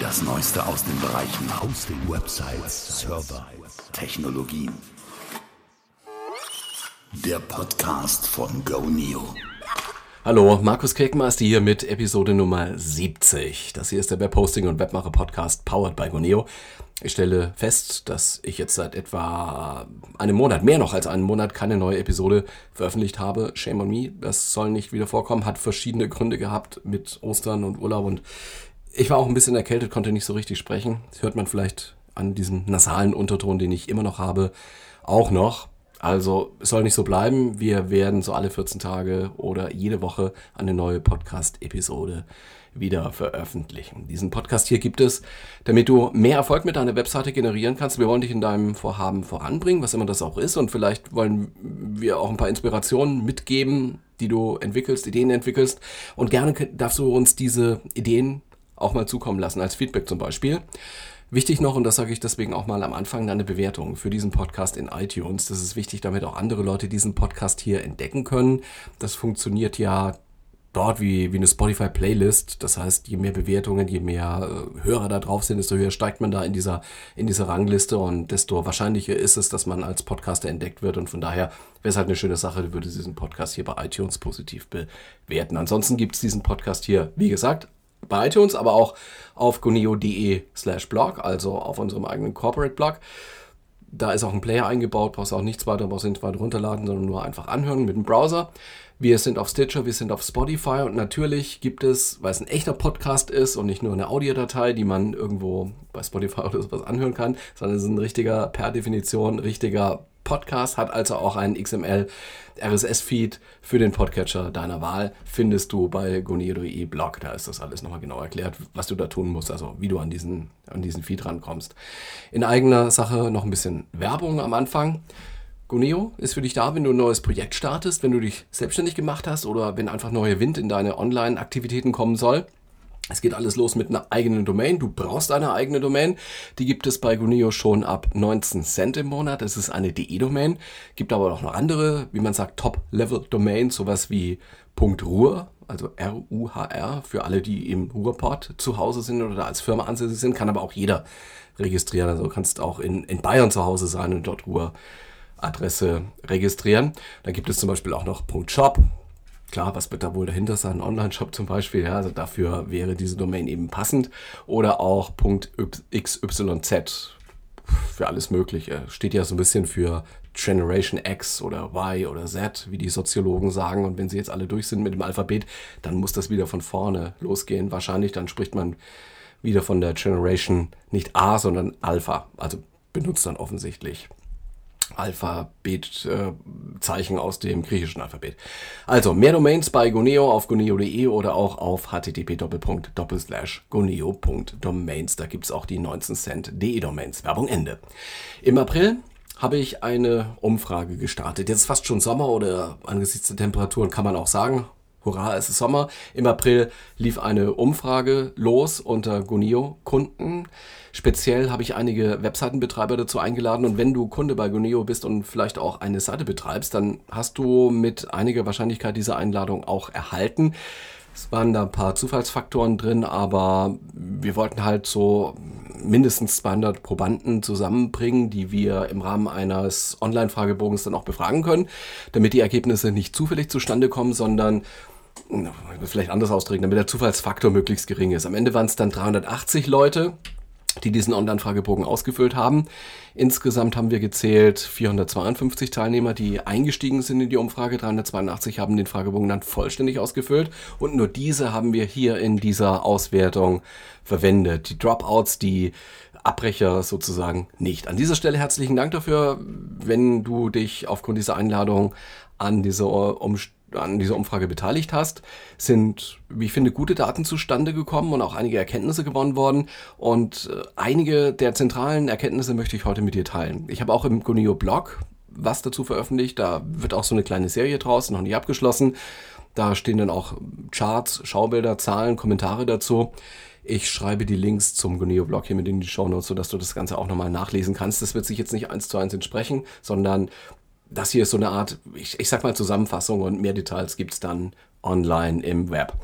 Das Neueste aus den Bereichen Hosting, Websites, Server, Technologien. Der Podcast von GoNeo. Hallo, Markus Kirkmeister hier mit Episode Nummer 70. Das hier ist der Webhosting und Webmacher Podcast powered by GoNeo. Ich stelle fest, dass ich jetzt seit etwa einem Monat, mehr noch als einen Monat, keine neue Episode veröffentlicht habe. Shame on me, das soll nicht wieder vorkommen. Hat verschiedene Gründe gehabt mit Ostern und Urlaub und ich war auch ein bisschen erkältet, konnte nicht so richtig sprechen. Das hört man vielleicht an diesem nasalen Unterton, den ich immer noch habe, auch noch. Also es soll nicht so bleiben. Wir werden so alle 14 Tage oder jede Woche eine neue Podcast-Episode wieder veröffentlichen. Diesen Podcast hier gibt es, damit du mehr Erfolg mit deiner Webseite generieren kannst. Wir wollen dich in deinem Vorhaben voranbringen, was immer das auch ist. Und vielleicht wollen wir auch ein paar Inspirationen mitgeben, die du entwickelst, Ideen entwickelst. Und gerne darfst du uns diese Ideen auch mal zukommen lassen, als Feedback zum Beispiel. Wichtig noch, und das sage ich deswegen auch mal am Anfang, eine Bewertung für diesen Podcast in iTunes. Das ist wichtig, damit auch andere Leute diesen Podcast hier entdecken können. Das funktioniert ja dort wie, wie eine Spotify-Playlist. Das heißt, je mehr Bewertungen, je mehr äh, Hörer da drauf sind, desto höher steigt man da in dieser, in dieser Rangliste und desto wahrscheinlicher ist es, dass man als Podcaster entdeckt wird. Und von daher wäre es halt eine schöne Sache, würde diesen Podcast hier bei iTunes positiv bewerten. Ansonsten gibt es diesen Podcast hier, wie gesagt, bei iTunes, aber auch auf goneo.de slash blog, also auf unserem eigenen Corporate Blog. Da ist auch ein Player eingebaut, brauchst auch nichts weiter, brauchst nicht weiter runterladen, sondern nur einfach anhören mit dem Browser. Wir sind auf Stitcher, wir sind auf Spotify und natürlich gibt es, weil es ein echter Podcast ist und nicht nur eine Audiodatei, die man irgendwo bei Spotify oder sowas anhören kann, sondern es ist ein richtiger, per Definition, richtiger Podcast, hat also auch einen XML RSS-Feed für den Podcatcher deiner Wahl. Findest du bei gonio.de Blog. Da ist das alles nochmal genau erklärt, was du da tun musst, also wie du an diesen, an diesen Feed rankommst. In eigener Sache noch ein bisschen Werbung am Anfang. Goneo ist für dich da, wenn du ein neues Projekt startest, wenn du dich selbstständig gemacht hast oder wenn einfach neuer Wind in deine Online-Aktivitäten kommen soll. Es geht alles los mit einer eigenen Domain. Du brauchst eine eigene Domain. Die gibt es bei Guneo schon ab 19 Cent im Monat. Es ist eine DE-Domain. Gibt aber auch noch andere, wie man sagt, Top-Level-Domains, sowas wie .ruhr, also R-U-H-R, für alle, die im Ruhrport zu Hause sind oder als Firma ansässig sind, kann aber auch jeder registrieren. Also kannst auch in, in Bayern zu Hause sein und dort Ruhr Adresse registrieren. Dann gibt es zum Beispiel auch noch .shop, Klar, was wird da wohl dahinter sein? Online-Shop zum Beispiel, ja, also dafür wäre diese Domain eben passend. Oder auch .xyz für alles Mögliche. Steht ja so ein bisschen für Generation X oder Y oder Z, wie die Soziologen sagen. Und wenn sie jetzt alle durch sind mit dem Alphabet, dann muss das wieder von vorne losgehen. Wahrscheinlich, dann spricht man wieder von der Generation nicht A, sondern Alpha. Also benutzt dann offensichtlich Alphabet-Zeichen äh, aus dem griechischen Alphabet. Also mehr Domains bei Goneo auf goneo.de oder auch auf http://goneo.domains. Da gibt es auch die 19 Cent DE-Domains. Werbung Ende. Im April habe ich eine Umfrage gestartet. Jetzt fast schon Sommer oder angesichts der Temperaturen kann man auch sagen, hurra, es ist Sommer. Im April lief eine Umfrage los unter Goneo-Kunden. Speziell habe ich einige Webseitenbetreiber dazu eingeladen und wenn du Kunde bei Goneo bist und vielleicht auch eine Seite betreibst, dann hast du mit einiger Wahrscheinlichkeit diese Einladung auch erhalten. Es waren da ein paar Zufallsfaktoren drin, aber wir wollten halt so mindestens 200 Probanden zusammenbringen, die wir im Rahmen eines Online-Fragebogens dann auch befragen können, damit die Ergebnisse nicht zufällig zustande kommen, sondern vielleicht anders ausdrücken, damit der Zufallsfaktor möglichst gering ist. Am Ende waren es dann 380 Leute, die diesen Online-Fragebogen ausgefüllt haben. Insgesamt haben wir gezählt 452 Teilnehmer, die eingestiegen sind in die Umfrage. 382 haben den Fragebogen dann vollständig ausgefüllt und nur diese haben wir hier in dieser Auswertung verwendet. Die Dropouts, die Abbrecher sozusagen nicht. An dieser Stelle herzlichen Dank dafür, wenn du dich aufgrund dieser Einladung an dieser Umstellung an dieser Umfrage beteiligt hast, sind, wie ich finde, gute Daten zustande gekommen und auch einige Erkenntnisse gewonnen worden. Und äh, einige der zentralen Erkenntnisse möchte ich heute mit dir teilen. Ich habe auch im Gunio Blog was dazu veröffentlicht. Da wird auch so eine kleine Serie draus, noch nicht abgeschlossen. Da stehen dann auch Charts, Schaubilder, Zahlen, Kommentare dazu. Ich schreibe die Links zum Guneo-Blog hier mit in die Show Notes, sodass du das Ganze auch nochmal nachlesen kannst. Das wird sich jetzt nicht eins zu eins entsprechen, sondern das hier ist so eine Art, ich, ich sag mal Zusammenfassung und mehr Details gibt es dann online im Web.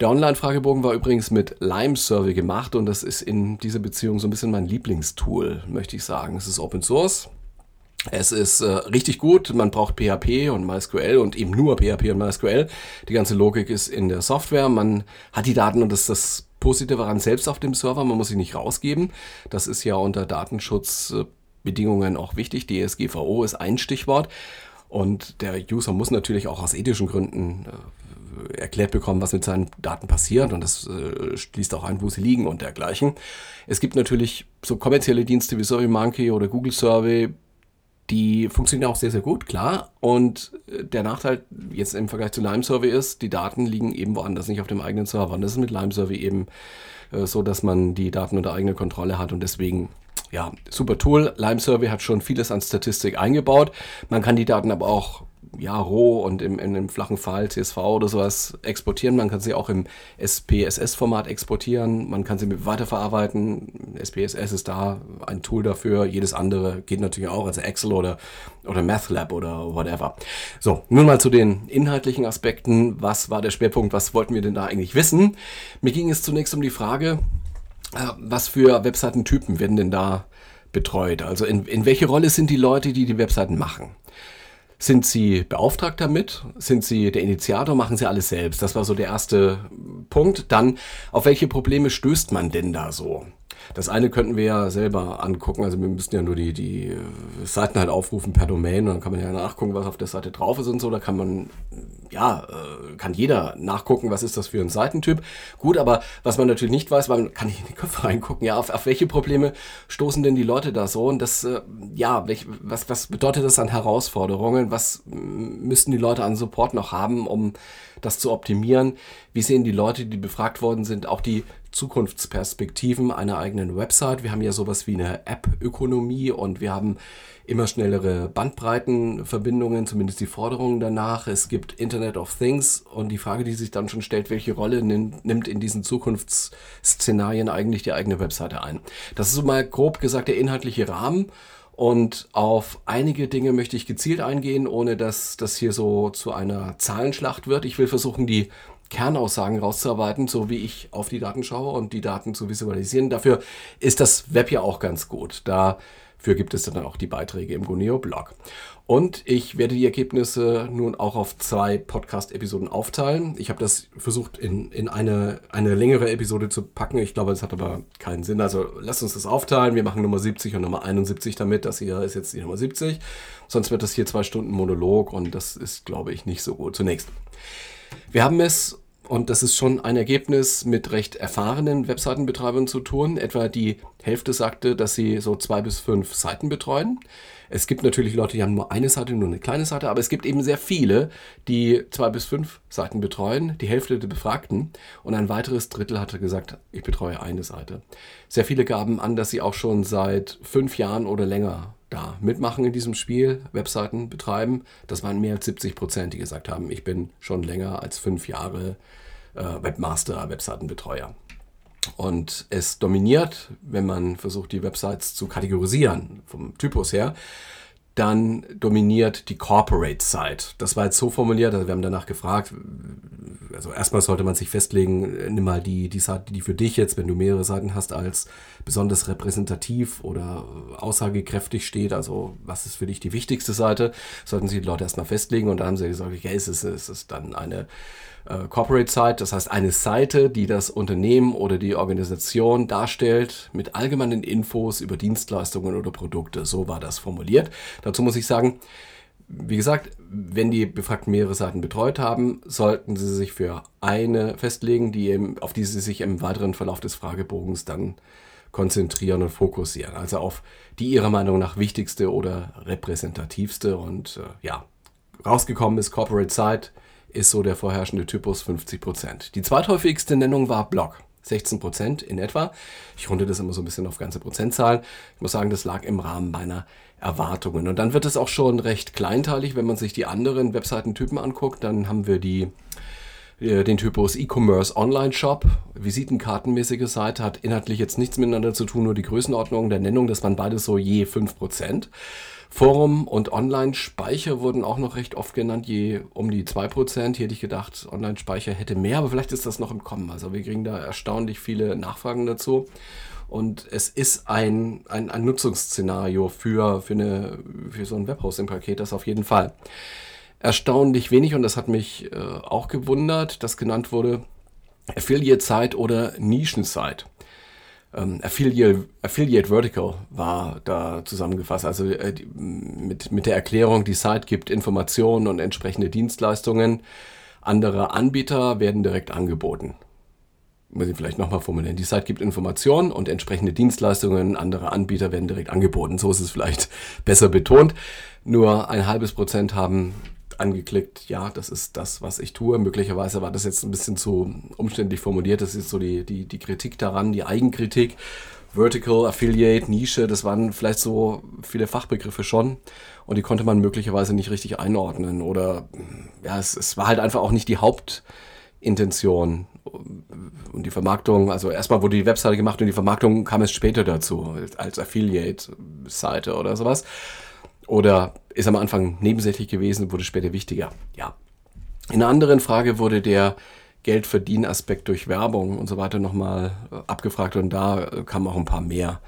Der Online-Fragebogen war übrigens mit Lime Survey gemacht und das ist in dieser Beziehung so ein bisschen mein Lieblingstool, möchte ich sagen. Es ist Open Source. Es ist äh, richtig gut, man braucht PHP und MySQL und eben nur PHP und MySQL. Die ganze Logik ist in der Software, man hat die Daten und das ist das Positive daran selbst auf dem Server, man muss sie nicht rausgeben. Das ist ja unter Datenschutzbedingungen auch wichtig. DSGVO ist ein Stichwort. Und der User muss natürlich auch aus ethischen Gründen äh, erklärt bekommen, was mit seinen Daten passiert. Und das äh, schließt auch ein, wo sie liegen und dergleichen. Es gibt natürlich so kommerzielle Dienste wie SurveyMonkey oder Google Survey, die funktionieren auch sehr, sehr gut, klar. Und äh, der Nachteil jetzt im Vergleich zu Lime Survey ist, die Daten liegen eben woanders, nicht auf dem eigenen Server. Und das ist mit Lime Survey eben äh, so, dass man die Daten unter eigener Kontrolle hat und deswegen ja, super Tool. Lime Survey hat schon vieles an Statistik eingebaut. Man kann die Daten aber auch ja, roh und im, in einem flachen File, CSV oder sowas exportieren. Man kann sie auch im SPSS-Format exportieren. Man kann sie mit weiterverarbeiten. SPSS ist da ein Tool dafür. Jedes andere geht natürlich auch, also Excel oder, oder MathLab oder whatever. So, nun mal zu den inhaltlichen Aspekten. Was war der Schwerpunkt? Was wollten wir denn da eigentlich wissen? Mir ging es zunächst um die Frage, was für Webseitentypen werden denn da betreut? Also in, in welche Rolle sind die Leute, die die Webseiten machen? Sind Sie beauftragt damit? Sind Sie der Initiator? Machen Sie alles selbst? Das war so der erste Punkt. Dann, auf welche Probleme stößt man denn da so? Das eine könnten wir ja selber angucken. Also wir müssten ja nur die, die Seiten halt aufrufen per Domain und dann kann man ja nachgucken, was auf der Seite drauf ist und so. Da kann man, ja, äh, kann jeder nachgucken, was ist das für ein Seitentyp. Gut, aber was man natürlich nicht weiß, weil man kann nicht in die Köpfe reingucken, ja, auf, auf welche Probleme stoßen denn die Leute da so? Und das, äh, ja, welch, was, was bedeutet das an Herausforderungen? Was müssten die Leute an Support noch haben, um das zu optimieren? Wie sehen die Leute, die befragt worden sind, auch die Zukunftsperspektiven einer eigenen Website. Wir haben ja sowas wie eine App-Ökonomie und wir haben immer schnellere Bandbreitenverbindungen, zumindest die Forderungen danach. Es gibt Internet of Things und die Frage, die sich dann schon stellt, welche Rolle nimmt in diesen Zukunftsszenarien eigentlich die eigene Webseite ein? Das ist so mal grob gesagt der inhaltliche Rahmen. Und auf einige Dinge möchte ich gezielt eingehen, ohne dass das hier so zu einer Zahlenschlacht wird. Ich will versuchen, die Kernaussagen rauszuarbeiten, so wie ich auf die Daten schaue und die Daten zu visualisieren. Dafür ist das Web ja auch ganz gut. Dafür gibt es dann auch die Beiträge im Guneo-Blog. Und ich werde die Ergebnisse nun auch auf zwei Podcast-Episoden aufteilen. Ich habe das versucht in, in eine, eine längere Episode zu packen. Ich glaube, es hat aber keinen Sinn. Also lasst uns das aufteilen. Wir machen Nummer 70 und Nummer 71 damit. Das hier ist jetzt die Nummer 70. Sonst wird das hier zwei Stunden Monolog und das ist, glaube ich, nicht so gut. Zunächst. Wir haben es, und das ist schon ein Ergebnis, mit recht erfahrenen Webseitenbetreibern zu tun. Etwa die Hälfte sagte, dass sie so zwei bis fünf Seiten betreuen. Es gibt natürlich Leute, die haben nur eine Seite, nur eine kleine Seite, aber es gibt eben sehr viele, die zwei bis fünf Seiten betreuen, die Hälfte der Befragten. Und ein weiteres Drittel hatte gesagt, ich betreue eine Seite. Sehr viele gaben an, dass sie auch schon seit fünf Jahren oder länger da mitmachen in diesem Spiel, Webseiten betreiben. Das waren mehr als 70 Prozent, die gesagt haben, ich bin schon länger als fünf Jahre äh, Webmaster, Webseitenbetreuer. Und es dominiert, wenn man versucht, die Websites zu kategorisieren, vom Typus her, dann dominiert die Corporate Site. Das war jetzt so formuliert, also wir haben danach gefragt, also erstmal sollte man sich festlegen, nimm mal die, die Seite, die für dich jetzt, wenn du mehrere Seiten hast, als besonders repräsentativ oder aussagekräftig steht. Also was ist für dich die wichtigste Seite? Sollten sich die Leute erstmal festlegen und dann haben sie gesagt, okay, es ist, es ist dann eine äh, Corporate Site, das heißt eine Seite, die das Unternehmen oder die Organisation darstellt mit allgemeinen Infos über Dienstleistungen oder Produkte. So war das formuliert. Dazu muss ich sagen, wie gesagt, wenn die Befragten mehrere Seiten betreut haben, sollten sie sich für eine festlegen, die eben, auf die sie sich im weiteren Verlauf des Fragebogens dann konzentrieren und fokussieren. Also auf die ihrer Meinung nach wichtigste oder repräsentativste. Und äh, ja, rausgekommen ist Corporate Site, ist so der vorherrschende Typus 50%. Die zweithäufigste Nennung war Blog. 16% in etwa. Ich runde das immer so ein bisschen auf ganze Prozentzahlen. Ich muss sagen, das lag im Rahmen meiner Erwartungen. Und dann wird es auch schon recht kleinteilig, wenn man sich die anderen Webseitentypen anguckt. Dann haben wir die den Typus E-Commerce Online Shop, Visitenkartenmäßige Seite, hat inhaltlich jetzt nichts miteinander zu tun, nur die Größenordnung der Nennung, das waren beides so je 5%. Forum und Online-Speicher wurden auch noch recht oft genannt, je um die 2%. Hier hätte ich gedacht, Online-Speicher hätte mehr, aber vielleicht ist das noch im Kommen. Also wir kriegen da erstaunlich viele Nachfragen dazu. Und es ist ein, ein, ein Nutzungsszenario für, für, eine, für so ein Webhosting-Paket, das auf jeden Fall. Erstaunlich wenig, und das hat mich äh, auch gewundert, dass genannt wurde Affiliate-Site oder Nischen-Site. Ähm, Affiliate, Affiliate Vertical war da zusammengefasst. Also äh, mit, mit der Erklärung, die Site gibt Informationen und entsprechende Dienstleistungen. Andere Anbieter werden direkt angeboten muss ich vielleicht nochmal formulieren. Die Site gibt Informationen und entsprechende Dienstleistungen, andere Anbieter werden direkt angeboten. So ist es vielleicht besser betont. Nur ein halbes Prozent haben angeklickt, ja, das ist das, was ich tue. Möglicherweise war das jetzt ein bisschen zu umständlich formuliert. Das ist so die, die, die Kritik daran, die Eigenkritik. Vertical, Affiliate, Nische, das waren vielleicht so viele Fachbegriffe schon und die konnte man möglicherweise nicht richtig einordnen oder ja, es, es war halt einfach auch nicht die Hauptintention und die Vermarktung, also erstmal wurde die Webseite gemacht und die Vermarktung kam es später dazu, als Affiliate-Seite oder sowas. Oder ist am Anfang nebensächlich gewesen, wurde später wichtiger. Ja. In einer anderen Frage wurde der Geldverdienen-Aspekt durch Werbung und so weiter nochmal abgefragt und da kamen auch ein paar mehr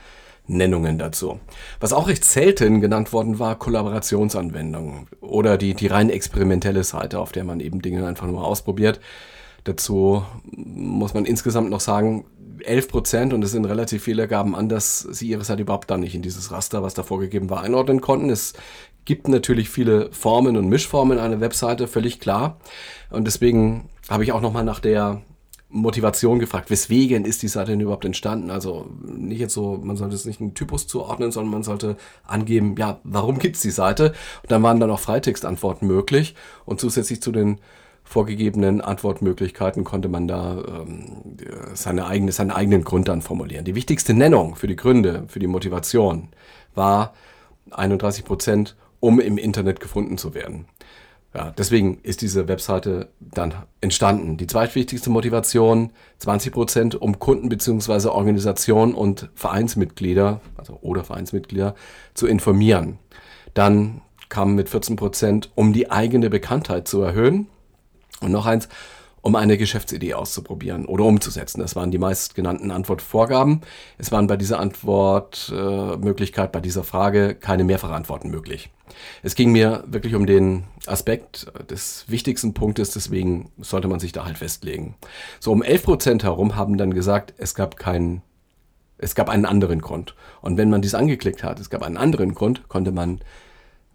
Nennungen dazu. Was auch recht selten genannt worden war, Kollaborationsanwendungen oder die, die rein experimentelle Seite, auf der man eben Dinge einfach nur ausprobiert. Dazu muss man insgesamt noch sagen, 11 Prozent, und es sind relativ viele, gaben an, dass sie ihre Seite überhaupt dann nicht in dieses Raster, was da vorgegeben war, einordnen konnten. Es gibt natürlich viele Formen und Mischformen einer Webseite, völlig klar. Und deswegen habe ich auch nochmal nach der Motivation gefragt, weswegen ist die Seite denn überhaupt entstanden? Also nicht jetzt so, man sollte es nicht einen Typus zuordnen, sondern man sollte angeben, ja, warum gibt es die Seite? Und dann waren dann auch Freitextantworten möglich und zusätzlich zu den vorgegebenen Antwortmöglichkeiten konnte man da ähm, seine eigene, seinen eigenen Grund dann formulieren. Die wichtigste Nennung für die Gründe, für die Motivation war 31 Prozent, um im Internet gefunden zu werden. Ja, deswegen ist diese Webseite dann entstanden. Die zweitwichtigste Motivation, 20 Prozent, um Kunden beziehungsweise Organisationen und Vereinsmitglieder, also oder Vereinsmitglieder, zu informieren. Dann kam mit 14 Prozent, um die eigene Bekanntheit zu erhöhen. Und noch eins, um eine Geschäftsidee auszuprobieren oder umzusetzen. Das waren die meistgenannten Antwortvorgaben. Es waren bei dieser Antwortmöglichkeit, äh, bei dieser Frage keine Mehrfachantworten möglich. Es ging mir wirklich um den Aspekt des wichtigsten Punktes, deswegen sollte man sich da halt festlegen. So um 11 Prozent herum haben dann gesagt, es gab keinen, es gab einen anderen Grund. Und wenn man dies angeklickt hat, es gab einen anderen Grund, konnte man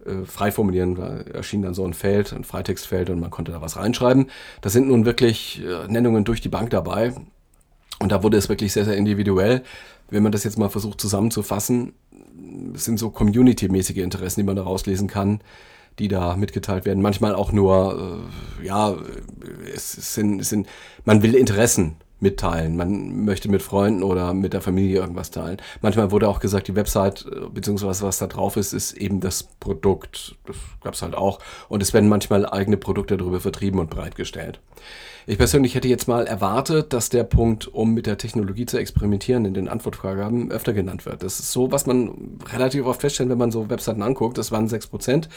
äh, frei formulieren, da erschien dann so ein Feld, ein Freitextfeld und man konnte da was reinschreiben. Das sind nun wirklich äh, Nennungen durch die Bank dabei und da wurde es wirklich sehr, sehr individuell. Wenn man das jetzt mal versucht zusammenzufassen, es sind so community-mäßige Interessen, die man da rauslesen kann, die da mitgeteilt werden. Manchmal auch nur, äh, ja, es sind, es sind, man will Interessen mitteilen. Man möchte mit Freunden oder mit der Familie irgendwas teilen. Manchmal wurde auch gesagt, die Website äh, beziehungsweise was da drauf ist, ist eben das Produkt. Das gab es halt auch. Und es werden manchmal eigene Produkte darüber vertrieben und bereitgestellt. Ich persönlich hätte jetzt mal erwartet, dass der Punkt, um mit der Technologie zu experimentieren, in den Antwortfragen öfter genannt wird. Das ist so, was man relativ oft feststellt, wenn man so Webseiten anguckt. Das waren 6%.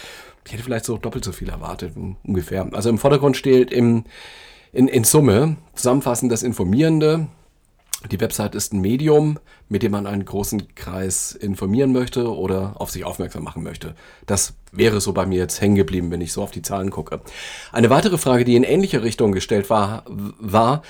Ich hätte vielleicht so doppelt so viel erwartet, ungefähr. Also im Vordergrund steht im in, in Summe, zusammenfassend das Informierende. Die Website ist ein Medium, mit dem man einen großen Kreis informieren möchte oder auf sich aufmerksam machen möchte. Das wäre so bei mir jetzt hängen geblieben, wenn ich so auf die Zahlen gucke. Eine weitere Frage, die in ähnliche Richtung gestellt war, war,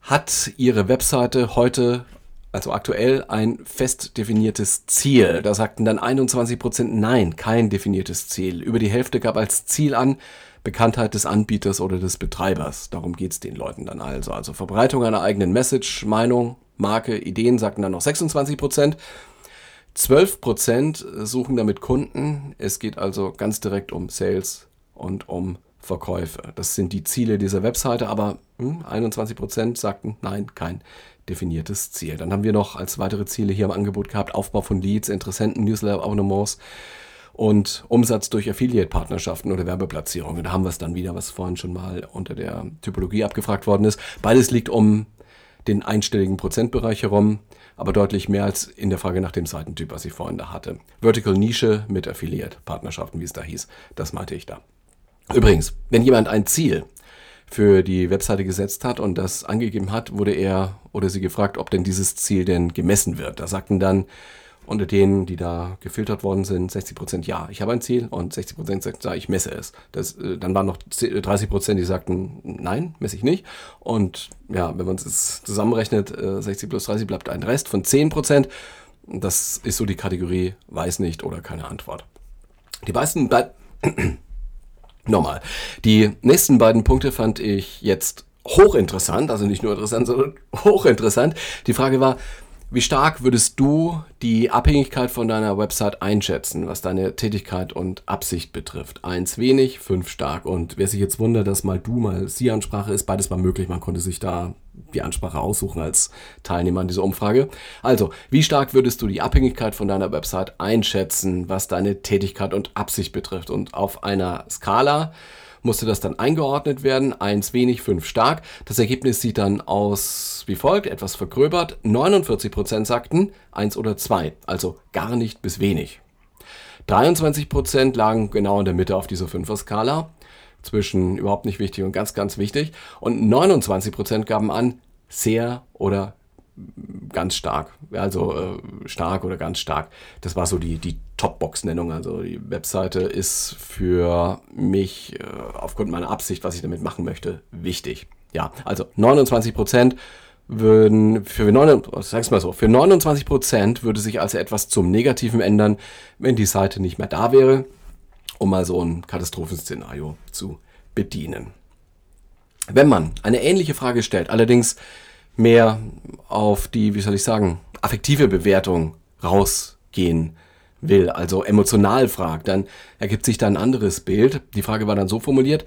hat Ihre Webseite heute, also aktuell, ein fest definiertes Ziel? Da sagten dann 21 Prozent nein, kein definiertes Ziel. Über die Hälfte gab als Ziel an, Bekanntheit des Anbieters oder des Betreibers. Darum geht's den Leuten dann also. Also Verbreitung einer eigenen Message, Meinung, Marke, Ideen sagten dann noch 26 Prozent. 12 Prozent suchen damit Kunden. Es geht also ganz direkt um Sales und um Verkäufe. Das sind die Ziele dieser Webseite, aber hm, 21 Prozent sagten nein, kein definiertes Ziel. Dann haben wir noch als weitere Ziele hier im Angebot gehabt Aufbau von Leads, Interessenten, Newsletter, Abonnements und Umsatz durch Affiliate-Partnerschaften oder Werbeplatzierungen. Da haben wir es dann wieder, was vorhin schon mal unter der Typologie abgefragt worden ist. Beides liegt um den einstelligen Prozentbereich herum, aber deutlich mehr als in der Frage nach dem Seitentyp, was ich vorhin da hatte. Vertical Nische mit Affiliate-Partnerschaften, wie es da hieß, das meinte ich da. Übrigens, wenn jemand ein Ziel für die Webseite gesetzt hat und das angegeben hat, wurde er oder sie gefragt, ob denn dieses Ziel denn gemessen wird. Da sagten dann unter denen, die da gefiltert worden sind, 60 Prozent ja, ich habe ein Ziel und 60 Prozent sagten, ja, ich messe es. Das, äh, dann waren noch 30 Prozent, die sagten, nein, messe ich nicht. Und ja, wenn man es zusammenrechnet, 60 äh, plus 30 bleibt ein Rest von 10 Prozent. Das ist so die Kategorie weiß nicht oder keine Antwort. Die meisten Nochmal. Die nächsten beiden Punkte fand ich jetzt hochinteressant, also nicht nur interessant, sondern hochinteressant. Die Frage war, wie stark würdest du die Abhängigkeit von deiner Website einschätzen, was deine Tätigkeit und Absicht betrifft? Eins wenig, fünf stark. Und wer sich jetzt wundert, dass mal du, mal Sie-Ansprache ist, beides war möglich. Man konnte sich da die Ansprache aussuchen als Teilnehmer an dieser Umfrage. Also, wie stark würdest du die Abhängigkeit von deiner Website einschätzen, was deine Tätigkeit und Absicht betrifft? Und auf einer Skala musste das dann eingeordnet werden. Eins wenig, fünf stark. Das Ergebnis sieht dann aus wie folgt, etwas vergröbert. 49% sagten eins oder zwei, also gar nicht bis wenig. 23% lagen genau in der Mitte auf dieser Fünfer-Skala, zwischen überhaupt nicht wichtig und ganz, ganz wichtig. Und 29% gaben an, sehr oder ganz stark. Also äh, stark oder ganz stark. Das war so die, die Top-Box-Nennung. Also die Webseite ist für mich äh, aufgrund meiner Absicht, was ich damit machen möchte, wichtig. Ja, also 29 Prozent würden für 9, sag's mal so, für 29 Prozent würde sich also etwas zum Negativen ändern, wenn die Seite nicht mehr da wäre, um mal so ein Katastrophenszenario zu bedienen. Wenn man eine ähnliche Frage stellt, allerdings mehr auf die, wie soll ich sagen, affektive Bewertung rausgehen will, also emotional fragt, dann ergibt sich da ein anderes Bild. Die Frage war dann so formuliert,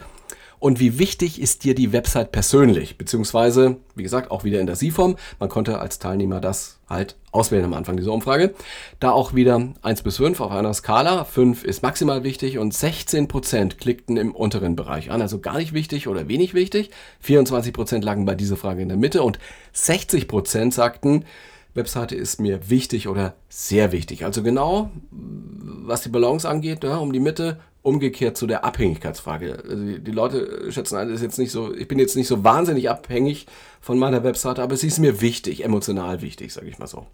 und wie wichtig ist dir die Website persönlich? Beziehungsweise, wie gesagt, auch wieder in der Sie-Form. Man konnte als Teilnehmer das halt auswählen am Anfang dieser Umfrage. Da auch wieder 1 bis 5 auf einer Skala. 5 ist maximal wichtig und 16% klickten im unteren Bereich an. Also gar nicht wichtig oder wenig wichtig. 24% lagen bei dieser Frage in der Mitte und 60% sagten, Webseite ist mir wichtig oder sehr wichtig. Also genau, was die Balance angeht, ja, um die Mitte, umgekehrt zu der Abhängigkeitsfrage. Also die, Leute schätzen ein, ist jetzt nicht so, ich bin jetzt nicht so wahnsinnig abhängig von meiner Webseite, aber sie ist mir wichtig, emotional wichtig, sage ich mal so.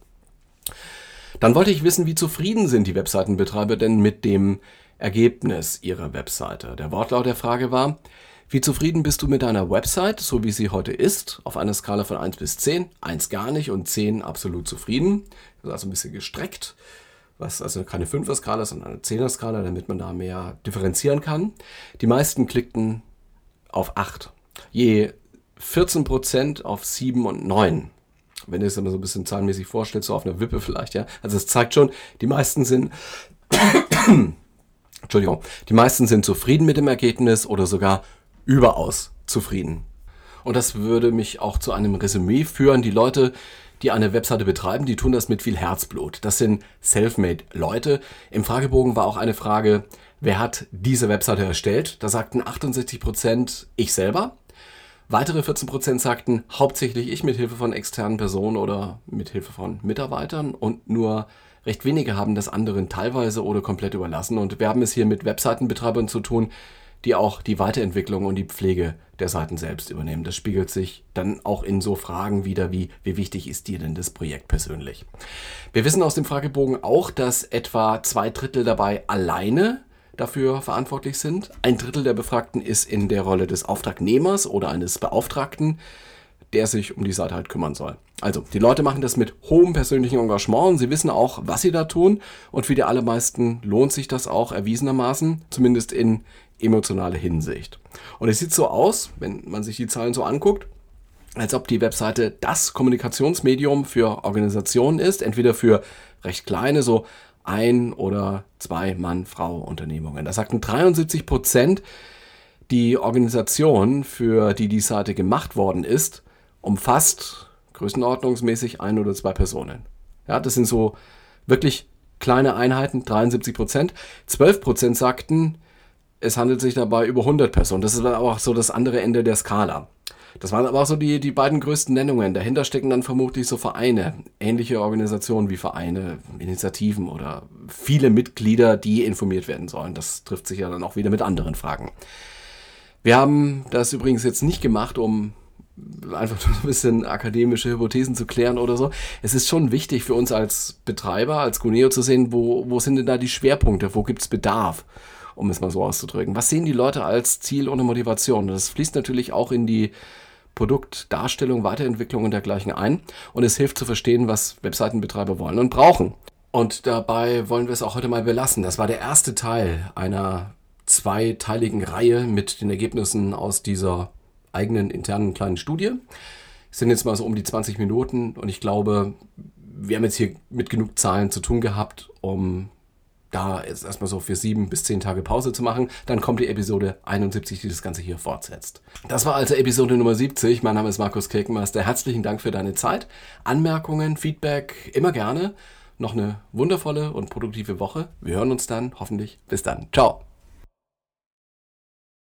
Dann wollte ich wissen, wie zufrieden sind die Webseitenbetreiber denn mit dem Ergebnis ihrer Webseite. Der Wortlaut der Frage war, wie zufrieden bist du mit deiner Website, so wie sie heute ist, auf einer Skala von 1 bis 10? 1 gar nicht und 10 absolut zufrieden. Das ist also ein bisschen gestreckt was also keine 5er-Skala, sondern eine 10er-Skala, damit man da mehr differenzieren kann. Die meisten klickten auf 8. Je 14% auf 7 und 9. Wenn ihr es immer so ein bisschen zahlenmäßig vorstellt, so auf einer Wippe vielleicht, ja. Also es zeigt schon, die meisten sind, Entschuldigung, die meisten sind zufrieden mit dem Ergebnis oder sogar überaus zufrieden. Und das würde mich auch zu einem Resümee führen. Die Leute, die eine Webseite betreiben, die tun das mit viel Herzblut. Das sind self-made Leute. Im Fragebogen war auch eine Frage, wer hat diese Webseite erstellt? Da sagten 68 Prozent ich selber. Weitere 14 Prozent sagten hauptsächlich ich mit Hilfe von externen Personen oder mit Hilfe von Mitarbeitern und nur recht wenige haben das anderen teilweise oder komplett überlassen. Und wir haben es hier mit Webseitenbetreibern zu tun, die auch die Weiterentwicklung und die Pflege der Seiten selbst übernehmen. Das spiegelt sich dann auch in so Fragen wieder wie, wie wichtig ist dir denn das Projekt persönlich? Wir wissen aus dem Fragebogen auch, dass etwa zwei Drittel dabei alleine dafür verantwortlich sind. Ein Drittel der Befragten ist in der Rolle des Auftragnehmers oder eines Beauftragten, der sich um die Seite halt kümmern soll. Also, die Leute machen das mit hohem persönlichen Engagement und sie wissen auch, was sie da tun. Und für die allermeisten lohnt sich das auch erwiesenermaßen, zumindest in emotionale Hinsicht. Und es sieht so aus, wenn man sich die Zahlen so anguckt, als ob die Webseite das Kommunikationsmedium für Organisationen ist, entweder für recht kleine, so ein oder zwei Mann-Frau-Unternehmungen. Da sagten 73 Prozent, die Organisation, für die die Seite gemacht worden ist, umfasst größenordnungsmäßig ein oder zwei Personen. Ja, das sind so wirklich kleine Einheiten, 73 Prozent. 12 Prozent sagten, es handelt sich dabei über 100 Personen. Das ist aber auch so das andere Ende der Skala. Das waren aber auch so die, die beiden größten Nennungen. Dahinter stecken dann vermutlich so Vereine, ähnliche Organisationen wie Vereine, Initiativen oder viele Mitglieder, die informiert werden sollen. Das trifft sich ja dann auch wieder mit anderen Fragen. Wir haben das übrigens jetzt nicht gemacht, um einfach nur ein bisschen akademische Hypothesen zu klären oder so. Es ist schon wichtig für uns als Betreiber, als Guneo zu sehen, wo, wo sind denn da die Schwerpunkte, wo gibt es Bedarf, um es mal so auszudrücken. Was sehen die Leute als Ziel und Motivation? Das fließt natürlich auch in die Produktdarstellung, Weiterentwicklung und dergleichen ein und es hilft zu verstehen, was Webseitenbetreiber wollen und brauchen. Und dabei wollen wir es auch heute mal belassen. Das war der erste Teil einer zweiteiligen Reihe mit den Ergebnissen aus dieser eigenen internen kleinen Studie. Es sind jetzt mal so um die 20 Minuten und ich glaube, wir haben jetzt hier mit genug Zahlen zu tun gehabt, um da jetzt erstmal so für sieben bis zehn Tage Pause zu machen. Dann kommt die Episode 71, die das Ganze hier fortsetzt. Das war also Episode Nummer 70. Mein Name ist Markus Kirkenmeister. Herzlichen Dank für deine Zeit. Anmerkungen, Feedback, immer gerne. Noch eine wundervolle und produktive Woche. Wir hören uns dann hoffentlich. Bis dann. Ciao.